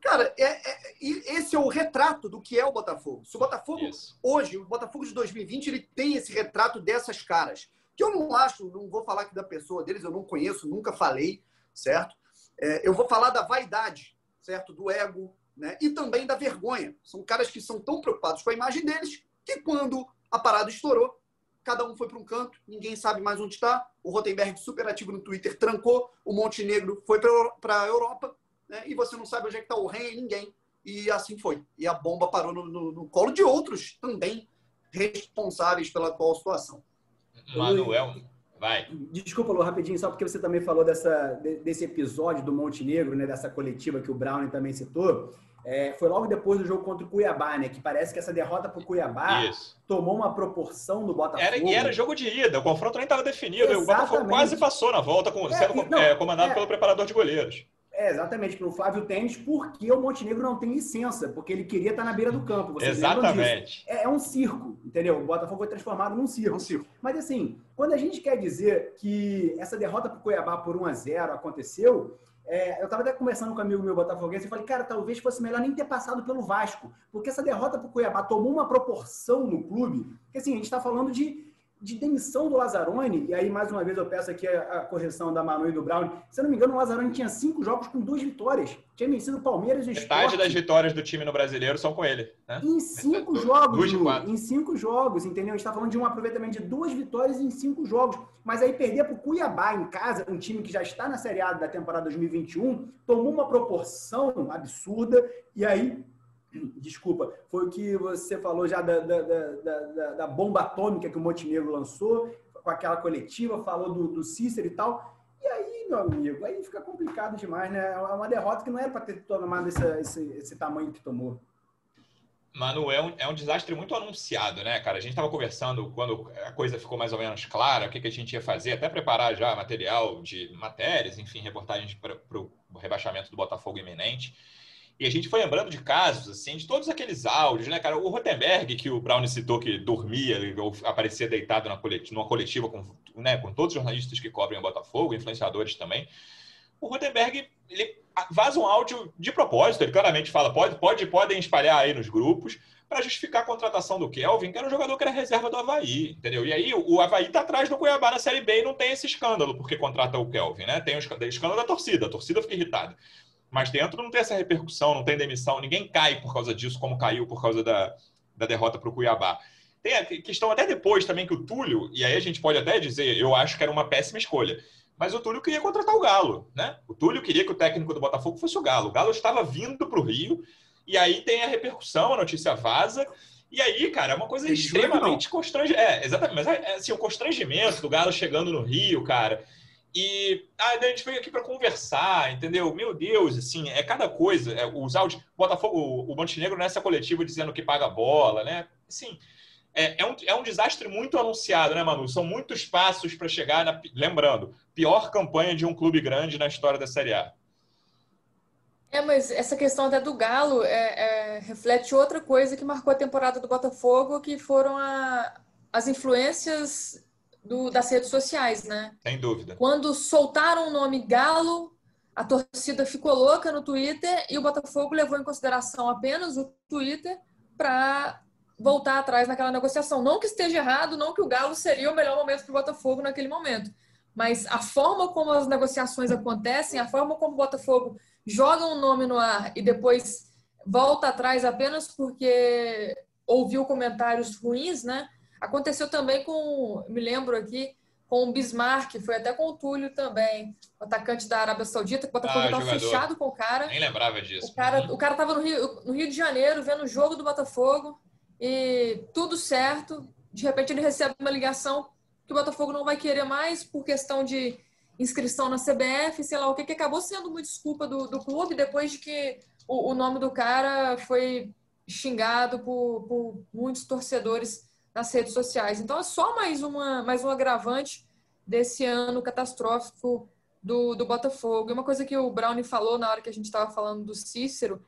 Cara, é, é, esse é o retrato do que é o Botafogo. Se o Botafogo, Isso. hoje, o Botafogo de 2020, ele tem esse retrato dessas caras. Que eu não acho, não vou falar aqui da pessoa deles, eu não conheço, nunca falei, certo? É, eu vou falar da vaidade, certo? Do ego, né? E também da vergonha. São caras que são tão preocupados com a imagem deles que quando a parada estourou, cada um foi para um canto, ninguém sabe mais onde está. O Rotenberg, super ativo no Twitter, trancou. O Montenegro foi para a Europa, né? e você não sabe onde é que está o rei, ninguém. E assim foi. E a bomba parou no, no, no colo de outros também responsáveis pela atual situação. Manuel, vai. Desculpa, Lu, rapidinho, só porque você também falou dessa, desse episódio do Montenegro, né, dessa coletiva que o Brown também citou. É, foi logo depois do jogo contra o Cuiabá, né? Que parece que essa derrota para o Cuiabá Isso. tomou uma proporção do Botafogo. Era, e era jogo de ida, o confronto nem estava definido. Exatamente. O Botafogo quase passou na volta, com, é, sendo não, é, comandado é, pelo preparador de goleiros. É, exatamente, pelo Flávio Tênis, porque o Montenegro não tem licença, porque ele queria estar na beira do campo. exatamente. É, é, um circo, entendeu? O Botafogo foi transformado num circo. Um circo. Mas assim, quando a gente quer dizer que essa derrota para o Cuiabá por 1 a 0 aconteceu, é, eu estava até conversando com um amigo meu botafoguense e falei, cara, talvez fosse melhor nem ter passado pelo Vasco, porque essa derrota para o Cuiabá tomou uma proporção no clube, que assim, a gente está falando de de demissão do Lazzaroni, e aí mais uma vez eu peço aqui a, correção da Manu e do Brown. Se eu não me engano, o Lazzaroni tinha cinco jogos com duas vitórias. Tinha vencido o Palmeiras e o Metade das vitórias do time no brasileiro são com ele. Né? Em cinco jogos, em cinco jogos, entendeu? A gente está falando de um aproveitamento de duas vitórias em cinco jogos. Mas aí perder para o Cuiabá em casa, um time que já está na Série A da temporada 2021, tomou uma proporção absurda, e aí desculpa, foi o que você falou já da, da, da, da, bomba atômica que o Montenegro lançou, com aquela coletiva, falou do, do Cícero e tal. E aí, meu amigo, aí fica complicado demais, né? É uma derrota que não era para ter tomado esse, esse, esse tamanho que tomou. Manu, é um, é um desastre muito anunciado, né, cara? A gente estava conversando quando a coisa ficou mais ou menos clara, o que, que a gente ia fazer, até preparar já material de matérias, enfim, reportagens para o rebaixamento do Botafogo iminente. E a gente foi lembrando de casos, assim, de todos aqueles áudios, né, cara? O Rotenberg, que o Brown citou que dormia ou aparecia deitado na coletiva, numa coletiva com, né, com todos os jornalistas que cobrem o Botafogo, influenciadores também. O Rotenberg, ele vaza um áudio de propósito, ele claramente fala, pode, pode, podem espalhar aí nos grupos, para justificar a contratação do Kelvin, que era um jogador que era reserva do Havaí, entendeu? E aí o Havaí tá atrás do Cuiabá na Série B e não tem esse escândalo porque contrata o Kelvin, né? Tem o escândalo da torcida, a torcida fica irritada. Mas dentro não tem essa repercussão, não tem demissão, ninguém cai por causa disso, como caiu por causa da, da derrota para o Cuiabá. Tem a questão até depois também que o Túlio, e aí a gente pode até dizer, eu acho que era uma péssima escolha, mas o Túlio queria contratar o Galo, né? O Túlio queria que o técnico do Botafogo fosse o Galo. O Galo estava vindo para o Rio, e aí tem a repercussão, a notícia vaza, e aí, cara, é uma coisa extremamente constrangedora. É, exatamente, mas é, assim, o constrangimento do Galo chegando no Rio, cara. E ah, a gente veio aqui para conversar, entendeu? Meu Deus, assim, é cada coisa. É, os áudios, Botafogo, o Montenegro nessa coletiva dizendo que paga bola, né? Assim, é, é, um, é um desastre muito anunciado, né, Manu? São muitos passos para chegar na. Lembrando, pior campanha de um clube grande na história da Série A. É, mas essa questão até do Galo é, é, reflete outra coisa que marcou a temporada do Botafogo, que foram a, as influências do, das redes sociais, né? Sem dúvida. Quando soltaram o nome Galo, a torcida ficou louca no Twitter e o Botafogo levou em consideração apenas o Twitter para voltar atrás naquela negociação. Não que esteja errado, não que o Galo seria o melhor momento para o Botafogo naquele momento, mas a forma como as negociações acontecem, a forma como o Botafogo joga um nome no ar e depois volta atrás apenas porque ouviu comentários ruins, né? Aconteceu também com, me lembro aqui, com o Bismarck, foi até com o Túlio também, o atacante da Arábia Saudita, que o Botafogo estava ah, fechado com o cara. Nem lembrava disso. O cara, uhum. o cara tava no Rio, no Rio de Janeiro, vendo o jogo do Botafogo, e tudo certo. De repente ele recebe uma ligação que o Botafogo não vai querer mais por questão de inscrição na CBF, sei lá o que, que acabou sendo uma desculpa do, do clube depois de que o, o nome do cara foi xingado por, por muitos torcedores nas redes sociais. Então é só mais uma mais um agravante desse ano catastrófico do, do Botafogo. E uma coisa que o Brownie falou na hora que a gente estava falando do Cícero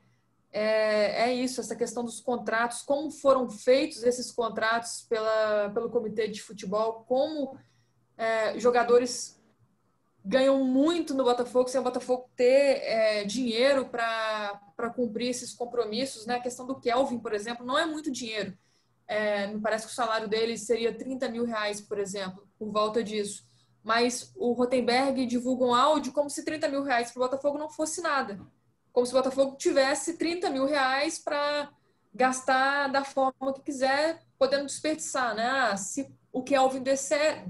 é, é, isso, essa questão dos contratos, como foram feitos esses contratos pela, pelo comitê de futebol, como é, jogadores ganham muito no Botafogo sem o Botafogo ter é, dinheiro para cumprir esses compromissos. Né? A questão do Kelvin, por exemplo, não é muito dinheiro. É, me parece que o salário dele seria 30 mil reais, por exemplo, por volta disso. Mas o Rotenberg divulga um áudio como se 30 mil reais para o Botafogo não fosse nada. Como se o Botafogo tivesse 30 mil reais para gastar da forma que quiser, podendo desperdiçar. Né? Ah, se o Kelvin descer,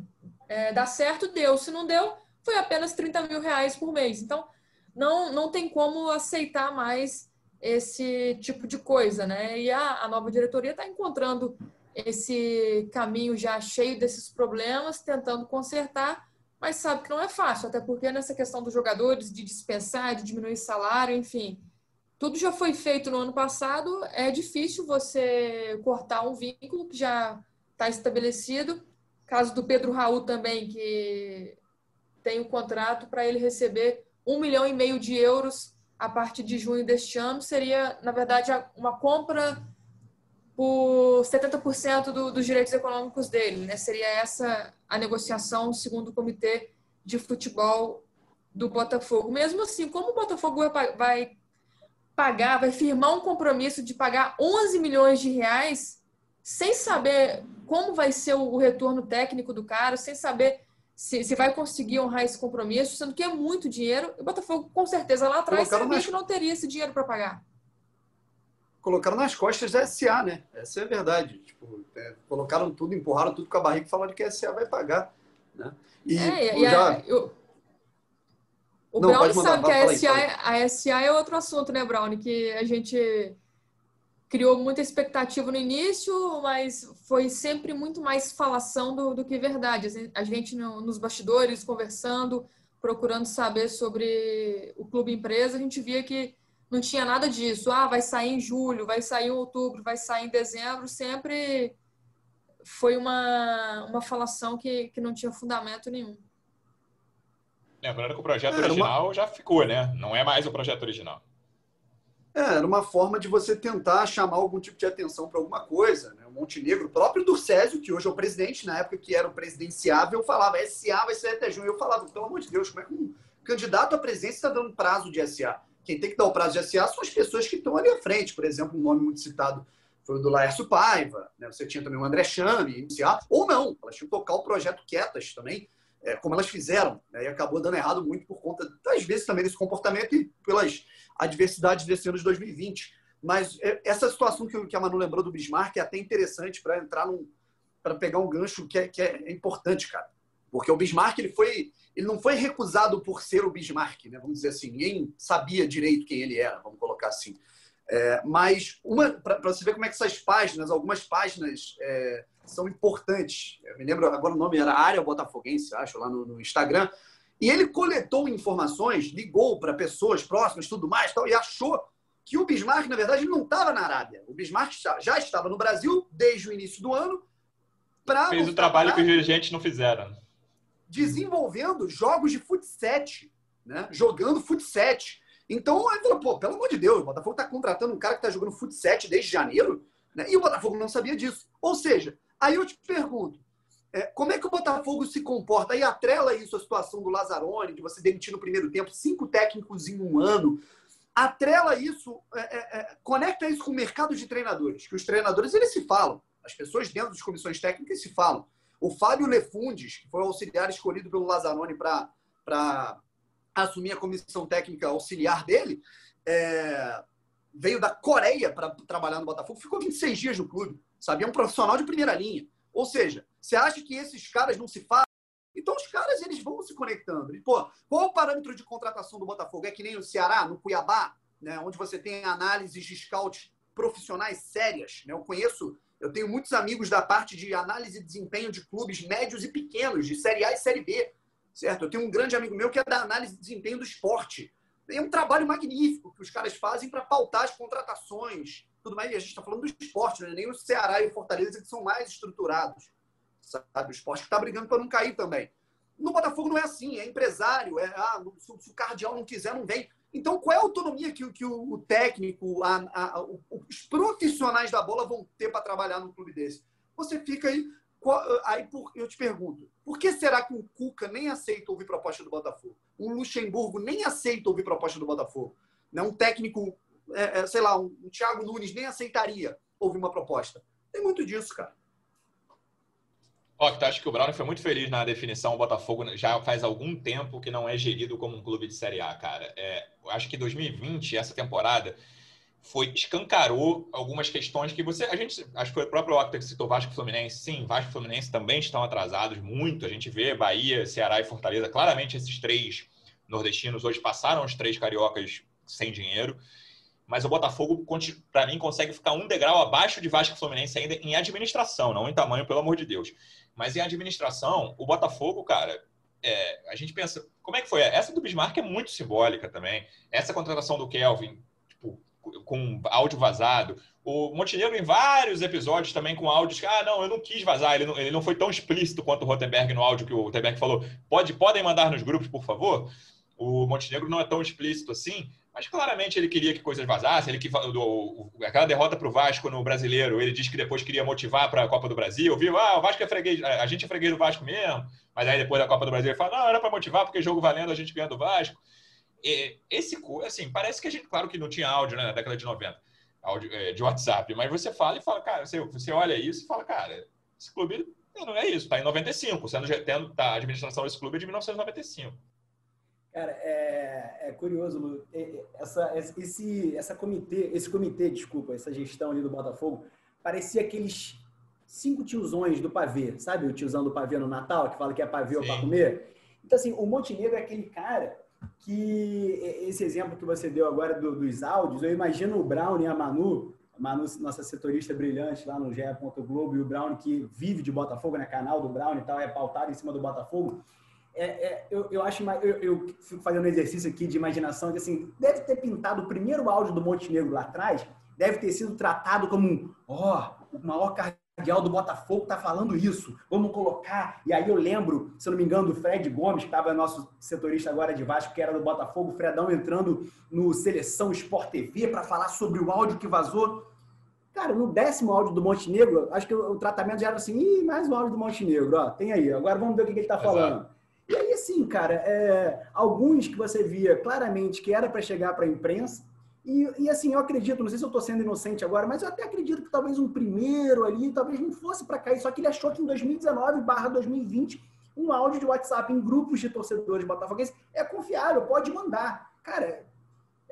é, dá certo, deu. Se não deu, foi apenas 30 mil reais por mês. Então, não, não tem como aceitar mais esse tipo de coisa, né? E a, a nova diretoria está encontrando esse caminho já cheio desses problemas, tentando consertar, mas sabe que não é fácil, até porque nessa questão dos jogadores, de dispensar, de diminuir salário, enfim, tudo já foi feito no ano passado, é difícil você cortar um vínculo que já está estabelecido. Caso do Pedro Raul também, que tem o um contrato para ele receber um milhão e meio de euros a partir de junho deste ano. Seria, na verdade, uma compra por 70% do, dos direitos econômicos dele. Né? Seria essa a negociação, segundo o Comitê de Futebol do Botafogo. Mesmo assim, como o Botafogo vai, pagar, vai firmar um compromisso de pagar 11 milhões de reais sem saber como vai ser o retorno técnico do cara, sem saber se, vai conseguir honrar esse compromisso, sendo que é muito dinheiro. O Botafogo, com certeza, lá atrás Colocaram sabia nas... que não teria esse dinheiro para pagar. Colocaram nas costas da SA, né? Essa é a verdade. Tipo, é, colocaram tudo, empurraram tudo com a barriga e falaram que a SA vai pagar. Né? E, é, e já... a, eu... O não, Brown sabe que a SA, aí, a SA é outro assunto, né, Brown? Que a gente criou muita expectativa no início, mas foi sempre muito mais falação do, do que verdade. A gente no, nos bastidores, conversando, procurando saber sobre o clube empresa, a gente via que não tinha nada disso. Ah, vai sair em julho, vai sair em outubro, vai sair em dezembro. Sempre foi uma, uma falação que, que não tinha fundamento nenhum. Lembrando que o projeto original uma... já ficou, né? Não é mais o projeto original. É, era uma forma de você tentar chamar algum tipo de atenção para alguma coisa. Né? O Montenegro, o próprio do Césio, que hoje é o presidente, na época que era o presidenciável, falava SA vai ser até junho. Eu falava, pelo amor de Deus, como é que um candidato à presidência está dando prazo de SA? Quem tem que dar o prazo de SA são as pessoas que estão ali à frente. Por exemplo, um nome muito citado foi o do Laércio Paiva, né? você tinha também o André Chame, ou não, elas tinham que tocar o projeto quietas também, é, como elas fizeram, né? e acabou dando errado muito por conta, às vezes, também desse comportamento e pelas adversidades desse ano de 2020. Mas é, essa situação que a Manu lembrou do Bismarck é até interessante para entrar num. para pegar um gancho que é, que é importante, cara. Porque o Bismarck ele foi, ele não foi recusado por ser o Bismarck, né? Vamos dizer assim, ninguém sabia direito quem ele era, vamos colocar assim. É, mas para você ver como é que essas páginas, algumas páginas é, são importantes. Eu me lembro agora o nome era Área Botafoguense, acho, lá no, no Instagram. E ele coletou informações, ligou para pessoas próximas, tudo mais, tal, e achou que o Bismarck, na verdade, não estava na Arábia. O Bismarck já estava no Brasil desde o início do ano. Fez o trabalho que os dirigentes não fizeram. Desenvolvendo jogos de futsal, né? jogando futsal. Então, ele falou, pô, pelo amor de Deus, o Botafogo está contratando um cara que está jogando futsal desde janeiro, né? e o Botafogo não sabia disso. Ou seja, aí eu te pergunto, é, como é que o Botafogo se comporta? Aí atrela isso a situação do Lazzaroni, de você demitir no primeiro tempo cinco técnicos em um ano. Atrela isso, é, é, é, conecta isso com o mercado de treinadores, que os treinadores eles se falam, as pessoas dentro das comissões técnicas se falam. O Fábio Lefundes, que foi o auxiliar escolhido pelo Lazzaroni para assumir a comissão técnica auxiliar dele, é, veio da Coreia para trabalhar no Botafogo, ficou 26 dias no clube, sabe? É um profissional de primeira linha. Ou seja, você acha que esses caras não se falam? Então os caras eles vão se conectando. pô, qual o parâmetro de contratação do Botafogo? É que nem no Ceará, no Cuiabá, né, onde você tem análises de scout profissionais sérias. Né? Eu conheço, eu tenho muitos amigos da parte de análise de desempenho de clubes médios e pequenos, de Série A e Série B. Certo? Eu tenho um grande amigo meu que é da análise de desempenho do esporte. É um trabalho magnífico que os caras fazem para pautar as contratações, tudo mais. E a gente está falando do esporte, né? nem o Ceará e o Fortaleza que são mais estruturados. Sabe? O esporte que está brigando para não cair também. No Botafogo não é assim, é empresário, é ah, se o cardeal não quiser, não vem. Então, qual é a autonomia que, que o, técnico, a, a, os profissionais da bola vão ter para trabalhar num clube desse? Você fica aí. Aí eu te pergunto, por que será que o Cuca nem aceita ouvir proposta do Botafogo? O Luxemburgo nem aceita ouvir proposta do Botafogo? Né? Um técnico, é, é, sei lá, um, um Thiago Nunes nem aceitaria ouvir uma proposta. Tem muito disso, cara. Ó, acha que o Brown foi muito feliz na definição. O Botafogo já faz algum tempo que não é gerido como um clube de Série A, cara. É, acho que 2020, essa temporada, foi escancarou algumas questões que você. A gente. Acho que foi o próprio Octa que citou Vasco e Fluminense. Sim, Vasco e Fluminense também estão atrasados muito. A gente vê Bahia, Ceará e Fortaleza. Claramente, esses três nordestinos hoje passaram os três cariocas sem dinheiro mas o Botafogo, para mim, consegue ficar um degrau abaixo de Vasco e Fluminense ainda em administração, não em tamanho, pelo amor de Deus. Mas em administração, o Botafogo, cara, é, a gente pensa, como é que foi? Essa do Bismarck é muito simbólica também. Essa contratação do Kelvin, tipo, com áudio vazado. O Montenegro, em vários episódios, também com áudios ah, não, eu não quis vazar, ele não, ele não foi tão explícito quanto o Rotenberg no áudio que o Rotenberg falou. Pode, podem mandar nos grupos, por favor? O Montenegro não é tão explícito assim, mas claramente ele queria que coisas vazassem. Ele que do, aquela derrota para o Vasco no Brasileiro, ele disse que depois queria motivar para a Copa do Brasil. Viu? Ah, o Vasco é freguês, a gente é freguês do Vasco mesmo. Mas aí depois da Copa do Brasil ele fala, não, era para motivar porque jogo valendo a gente ganha do Vasco. E, esse assim, parece que a gente, claro que não tinha áudio né, na década de 90, áudio é, de WhatsApp, mas você fala e fala, cara, você, você olha isso e fala, cara, esse clube não é isso, está em 95, sendo tendo tá, a administração desse clube é de 1995. Cara, é, é curioso, Lu. Essa, esse, essa comitê, esse comitê, desculpa, essa gestão ali do Botafogo, parecia aqueles cinco tiozões do pavê, sabe? O tiozão do pavê no Natal, que fala que é pavê para comer. Então, assim, o Montenegro é aquele cara que, esse exemplo que você deu agora do, dos áudios, eu imagino o Brown e a Manu, a Manu, nossa setorista brilhante lá no GE. Globo, e o Brown que vive de Botafogo, né? Canal do Brown e tal, é pautado em cima do Botafogo é, é, eu, eu acho eu, eu fico fazendo um exercício aqui de imaginação que assim deve ter pintado o primeiro áudio do Montenegro lá atrás deve ter sido tratado como um ó oh, o maior cardeal do Botafogo tá falando isso vamos colocar. E aí eu lembro se não me engano do Fred Gomes que estava nosso setorista agora de Vasco que era do Botafogo o Fredão entrando no Seleção Sport TV para falar sobre o áudio que vazou. Cara, no décimo áudio do Montenegro, acho que o, tratamento já era assim, Ih, mais um áudio do Montenegro, ó, tem aí, agora vamos ver o que, que ele está falando. E aí, assim, cara, é, alguns que você via claramente que era para chegar para a imprensa, e, e, assim, eu acredito, não sei se eu estou sendo inocente agora, mas eu até acredito que talvez um primeiro ali, talvez não fosse para cair, só que ele achou que em 2019 barra 2020, um áudio de WhatsApp em grupos de torcedores botafoguenses é confiável, pode mandar. Cara,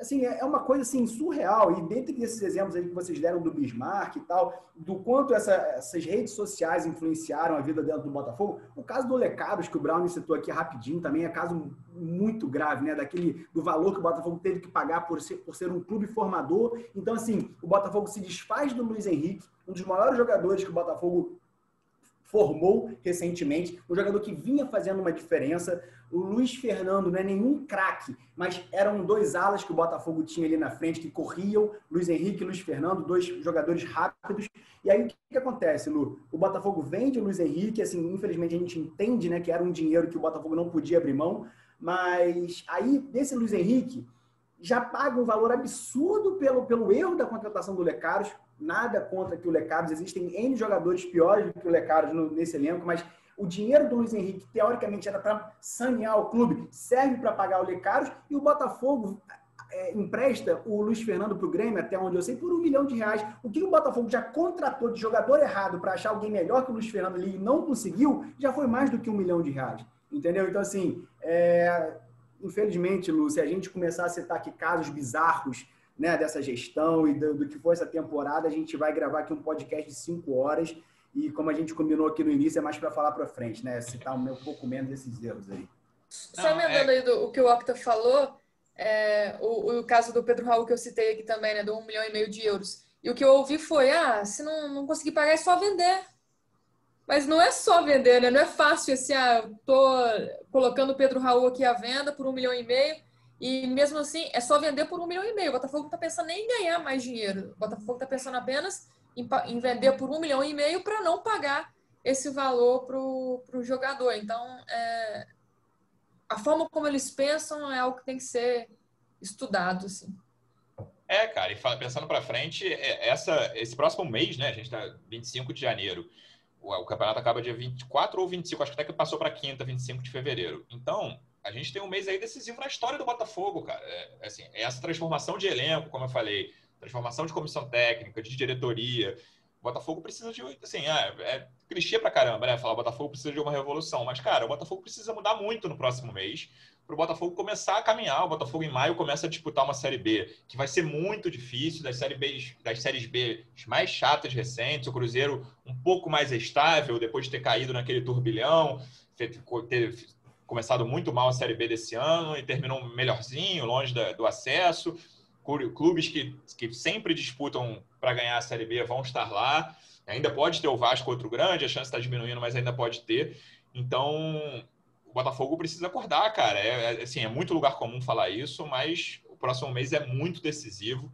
assim, é, é uma coisa assim surreal. E dentre esses exemplos aí que vocês deram do Bismarck e tal, do quanto essa, essas redes sociais influenciaram a vida dentro do Botafogo, o caso do Lecados, que o Brown citou aqui rapidinho, também é caso muito grave, né? Daquele do valor que o Botafogo teve que pagar por ser, por ser um clube formador. Então, assim, o Botafogo se desfaz do Luiz Henrique, um dos maiores jogadores que o Botafogo formou recentemente, um jogador que vinha fazendo uma diferença. O Luiz Fernando não é nenhum craque, mas eram dois alas que o Botafogo tinha ali na frente que corriam, Luiz Henrique e Luiz Fernando, dois jogadores rápidos. E aí o que, que acontece, Lu? O Botafogo vende o Luiz Henrique, assim, infelizmente a gente entende, né, que era um dinheiro que o Botafogo não podia abrir mão, mas aí desse Luiz Henrique já paga um valor absurdo pelo, pelo erro da contratação do Lecaros, nada contra que o Lecaros, existem N jogadores piores do que o Lecaros nesse elenco, mas o dinheiro do Luiz Henrique, teoricamente, era para sanear o clube, serve para pagar o Lecaros, e o Botafogo é, empresta o Luiz Fernando para o Grêmio, até onde eu sei, por um milhão de reais. O que o Botafogo já contratou de jogador errado para achar alguém melhor que o Luiz Fernando ali e não conseguiu, já foi mais do que um milhão de reais. Entendeu? Então, assim, é... infelizmente, Lu, se a gente começar a citar aqui casos bizarros né, dessa gestão e do, do, que foi essa temporada, a gente vai gravar aqui um podcast de cinco horas. E como a gente combinou aqui no início, é mais para falar para frente, né? Citar um pouco menos desses erros aí. Só emendando é... aí do, o que o Octa falou, é, o, o, caso do Pedro Raul que eu citei aqui também, né? Do um milhão e meio de euros. E o que eu ouvi foi, ah, se não, não conseguir pagar é só vender. Mas não é só vender, né? Não é fácil assim, ah, eu tô colocando o Pedro Raul aqui à venda por um milhão e meio e mesmo assim, é só vender por um milhão e meio. O Botafogo está pensando nem em ganhar mais dinheiro. O Botafogo está pensando apenas em, em, vender por um milhão e meio para não pagar esse valor para o jogador. Então, é, a forma como eles pensam é algo que tem que ser estudado, assim. É, cara, e pensando para frente, é, essa, esse próximo mês, né? A gente tá 25 de janeiro. O, o campeonato acaba dia 24 ou 25, acho que até que passou para quinta, 25 de fevereiro. Então, a gente tem um mês aí decisivo na história do Botafogo, cara. É, é assim, é essa transformação de elenco, como eu falei, transformação de comissão técnica, de diretoria. O Botafogo precisa de, assim, é, é clichê pra caramba, né? Falar o Botafogo precisa de uma revolução. Mas, cara, o Botafogo precisa mudar muito no próximo mês para o Botafogo começar a caminhar. O Botafogo em maio começa a disputar uma Série B, que vai ser muito difícil, das, série B, das séries B mais chatas recentes. O Cruzeiro um pouco mais estável, depois de ter caído naquele turbilhão, ter começado muito mal a Série B desse ano e terminou melhorzinho, longe da, do acesso. Clubes que, que sempre disputam para ganhar a Série B vão estar lá. Ainda pode ter o Vasco outro grande, a chance está diminuindo, mas ainda pode ter. Então, o Botafogo precisa acordar, cara. É, é, assim, é muito lugar comum falar isso, mas o próximo mês é muito decisivo.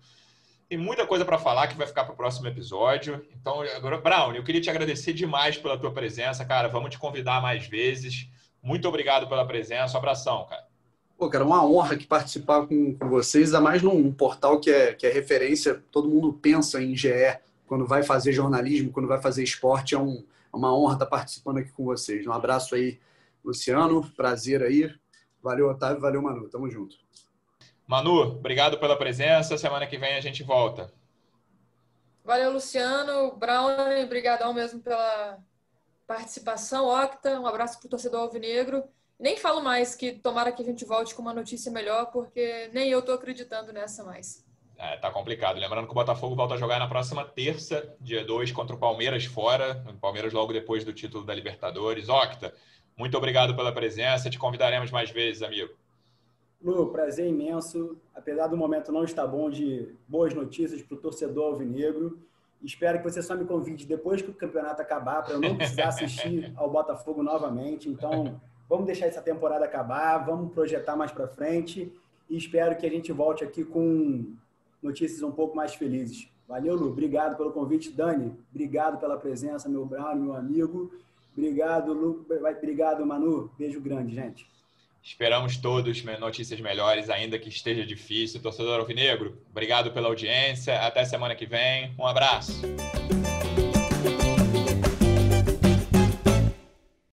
Tem muita coisa para falar que vai ficar para o próximo episódio. Então, agora, Brown, eu queria te agradecer demais pela tua presença, cara. Vamos te convidar mais vezes. Muito obrigado pela presença. Um abração, cara. Pô, cara, uma honra aqui participar com, com vocês, ainda mais num portal que é, que é referência. Todo mundo pensa em GE quando vai fazer jornalismo, quando vai fazer esporte. É um, é uma honra estar participando aqui com vocês. Um abraço aí Luciano, prazer aí. Valeu, Otávio, valeu, Manu. Tamo junto. Manu, obrigado pela presença. Semana que vem a gente volta. Valeu, Luciano. Brown, obrigadão mesmo pela participação. Octa, um abraço pro torcedor alvinegro. Nem falo mais que tomara que a gente volte com uma notícia melhor, porque nem eu tô acreditando nessa mais. É, tá complicado. Lembrando que o Botafogo volta a jogar na próxima terça, dia 2, contra o Palmeiras fora. O Palmeiras logo depois do título da Libertadores. Octa, muito obrigado pela presença. Te convidaremos mais vezes, amigo. Lu, prazer imenso. Apesar do momento não estar bom de boas notícias para o torcedor alvinegro, espero que você só me convide depois que o campeonato acabar, para eu não precisar assistir ao Botafogo novamente. Então, vamos deixar essa temporada acabar, vamos projetar mais para frente e espero que a gente volte aqui com notícias um pouco mais felizes. Valeu, Lu. Obrigado pelo convite. Dani, obrigado pela presença, meu Brown, meu amigo. Obrigado, Lu. Obrigado, Manu. Beijo grande, gente. Esperamos todos notícias melhores, ainda que esteja difícil. Torcedor Alvinegro, obrigado pela audiência. Até semana que vem. Um abraço.